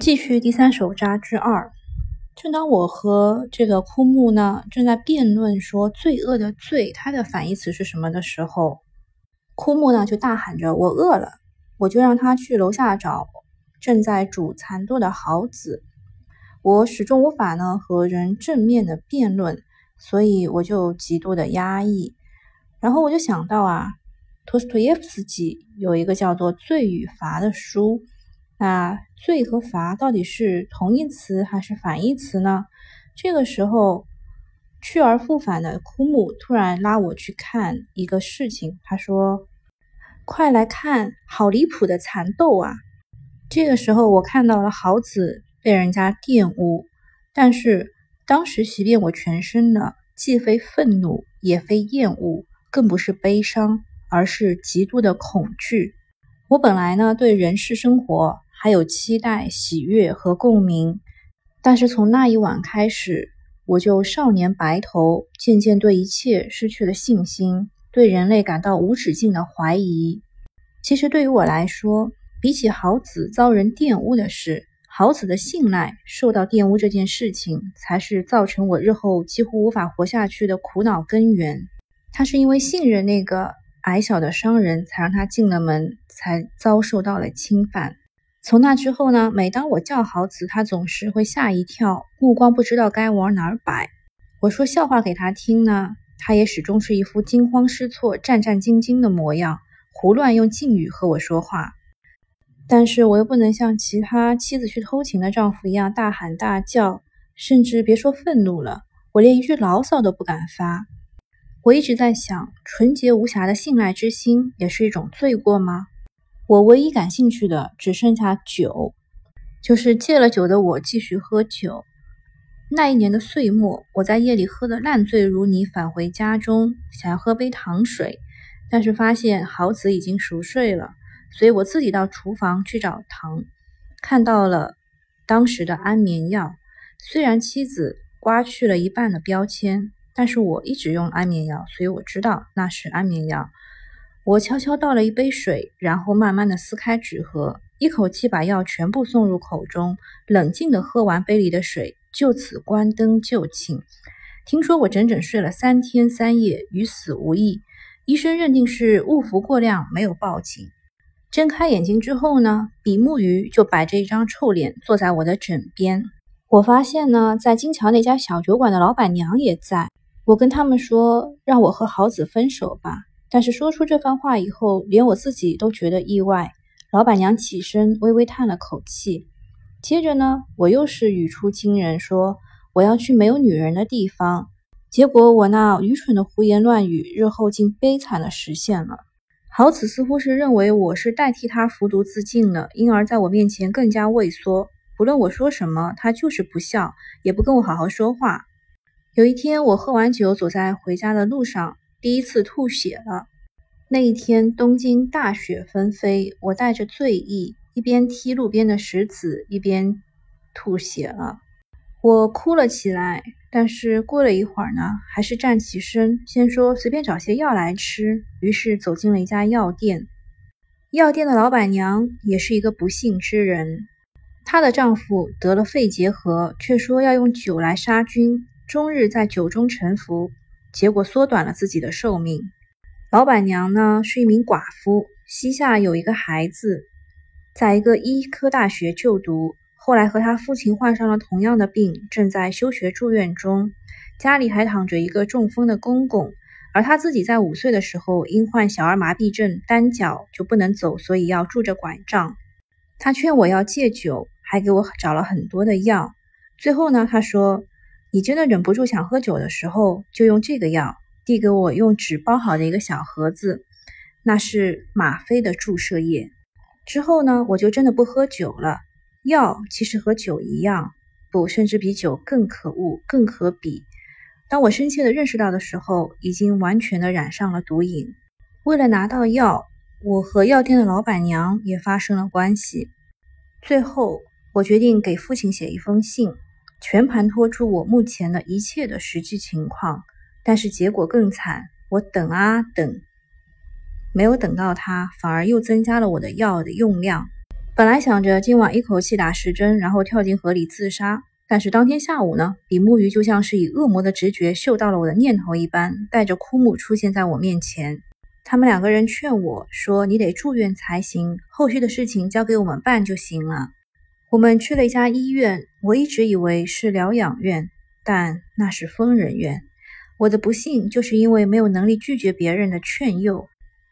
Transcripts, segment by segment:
继续第三手札之二。正当我和这个枯木呢正在辩论说“罪恶”的“罪”它的反义词是什么的时候，枯木呢就大喊着：“我饿了！”我就让他去楼下找正在煮蚕豆的豪子。我始终无法呢和人正面的辩论，所以我就极度的压抑。然后我就想到啊，托斯托耶夫斯基有一个叫做《罪与罚》的书。那罪和罚到底是同义词还是反义词呢？这个时候，去而复返的枯木突然拉我去看一个事情。他说：“快来看，好离谱的蚕豆啊！”这个时候，我看到了豪子被人家玷污，但是当时袭遍我全身的，既非愤怒，也非厌恶，更不是悲伤，而是极度的恐惧。我本来呢，对人世生活。还有期待、喜悦和共鸣，但是从那一晚开始，我就少年白头，渐渐对一切失去了信心，对人类感到无止境的怀疑。其实对于我来说，比起豪子遭人玷污的事，豪子的信赖受到玷污这件事情，才是造成我日后几乎无法活下去的苦恼根源。他是因为信任那个矮小的商人，才让他进了门，才遭受到了侵犯。从那之后呢，每当我叫豪子，他总是会吓一跳，目光不知道该往哪儿摆。我说笑话给他听呢，他也始终是一副惊慌失措、战战兢兢的模样，胡乱用敬语和我说话。但是我又不能像其他妻子去偷情的丈夫一样大喊大叫，甚至别说愤怒了，我连一句牢骚都不敢发。我一直在想，纯洁无瑕的信赖之心也是一种罪过吗？我唯一感兴趣的只剩下酒，就是戒了酒的我继续喝酒。那一年的岁末，我在夜里喝得烂醉如泥，返回家中，想要喝杯糖水，但是发现豪子已经熟睡了，所以我自己到厨房去找糖，看到了当时的安眠药。虽然妻子刮去了一半的标签，但是我一直用安眠药，所以我知道那是安眠药。我悄悄倒了一杯水，然后慢慢的撕开纸盒，一口气把药全部送入口中，冷静的喝完杯里的水，就此关灯就寝。听说我整整睡了三天三夜，与死无异。医生认定是误服过量，没有报警。睁开眼睛之后呢，比目鱼就摆着一张臭脸坐在我的枕边。我发现呢，在金桥那家小酒馆的老板娘也在。我跟他们说，让我和豪子分手吧。但是说出这番话以后，连我自己都觉得意外。老板娘起身，微微叹了口气。接着呢，我又是语出惊人，说我要去没有女人的地方。结果我那愚蠢的胡言乱语，日后竟悲惨的实现了。豪子似乎是认为我是代替他服毒自尽了，因而在我面前更加畏缩。不论我说什么，他就是不笑，也不跟我好好说话。有一天，我喝完酒，走在回家的路上。第一次吐血了。那一天，东京大雪纷飞，我带着醉意，一边踢路边的石子，一边吐血了。我哭了起来，但是过了一会儿呢，还是站起身，先说随便找些药来吃。于是走进了一家药店。药店的老板娘也是一个不幸之人，她的丈夫得了肺结核，却说要用酒来杀菌，终日在酒中沉浮。结果缩短了自己的寿命。老板娘呢是一名寡妇，膝下有一个孩子，在一个医科大学就读。后来和他父亲患上了同样的病，正在休学住院中。家里还躺着一个中风的公公，而他自己在五岁的时候因患小儿麻痹症，单脚就不能走，所以要拄着拐杖。他劝我要戒酒，还给我找了很多的药。最后呢，他说。你真的忍不住想喝酒的时候，就用这个药，递给我用纸包好的一个小盒子，那是吗啡的注射液。之后呢，我就真的不喝酒了。药其实和酒一样，不，甚至比酒更可恶、更可比。当我深切的认识到的时候，已经完全的染上了毒瘾。为了拿到药，我和药店的老板娘也发生了关系。最后，我决定给父亲写一封信。全盘托出我目前的一切的实际情况，但是结果更惨。我等啊等，没有等到他，反而又增加了我的药的用量。本来想着今晚一口气打十针，然后跳进河里自杀。但是当天下午呢，比目鱼就像是以恶魔的直觉嗅到了我的念头一般，带着枯木出现在我面前。他们两个人劝我说：“你得住院才行，后续的事情交给我们办就行了。”我们去了一家医院，我一直以为是疗养院，但那是疯人院。我的不幸就是因为没有能力拒绝别人的劝诱。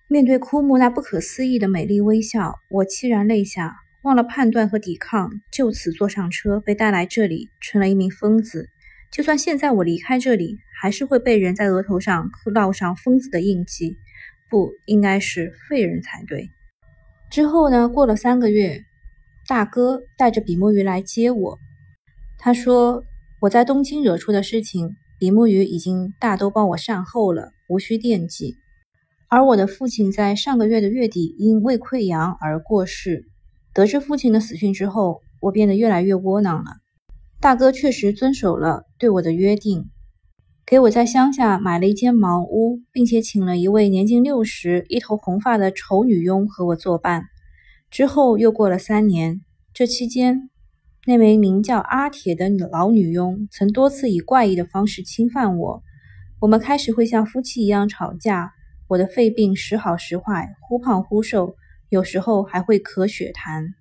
面对枯木那不可思议的美丽微笑，我凄然泪下。忘了判断和抵抗，就此坐上车，被带来这里，成了一名疯子。就算现在我离开这里，还是会被人在额头上烙上疯子的印记，不应该是废人才对。之后呢？过了三个月，大哥带着比目鱼来接我。他说我在东京惹出的事情，比目鱼已经大都帮我善后了，无需惦记。而我的父亲在上个月的月底因胃溃疡而过世。得知父亲的死讯之后，我变得越来越窝囊了。大哥确实遵守了对我的约定，给我在乡下买了一间茅屋，并且请了一位年近六十、一头红发的丑女佣和我作伴。之后又过了三年，这期间，那位名叫阿铁的老女佣曾多次以怪异的方式侵犯我。我们开始会像夫妻一样吵架，我的肺病时好时坏，忽胖忽瘦。有时候还会咳血痰。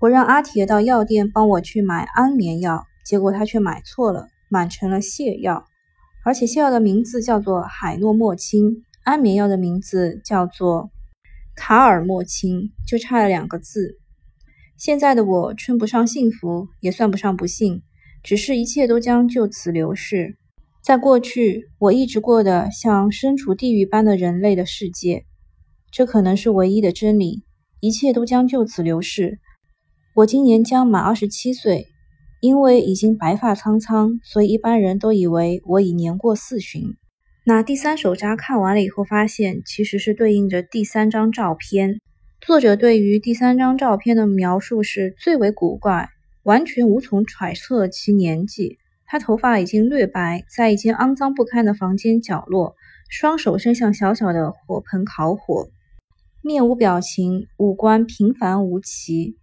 我让阿铁到药店帮我去买安眠药，结果他却买错了，买成了泻药，而且泻药的名字叫做海诺莫清，安眠药的名字叫做卡尔莫钦，就差了两个字。现在的我称不上幸福，也算不上不幸，只是一切都将就此流逝。在过去，我一直过得像身处地狱般的人类的世界。这可能是唯一的真理，一切都将就此流逝。我今年将满二十七岁，因为已经白发苍苍，所以一般人都以为我已年过四旬。那第三手札看完了以后，发现其实是对应着第三张照片。作者对于第三张照片的描述是最为古怪，完全无从揣测其年纪。他头发已经略白，在一间肮脏不堪的房间角落，双手伸向小小的火盆烤火。面无表情，五官平凡无奇。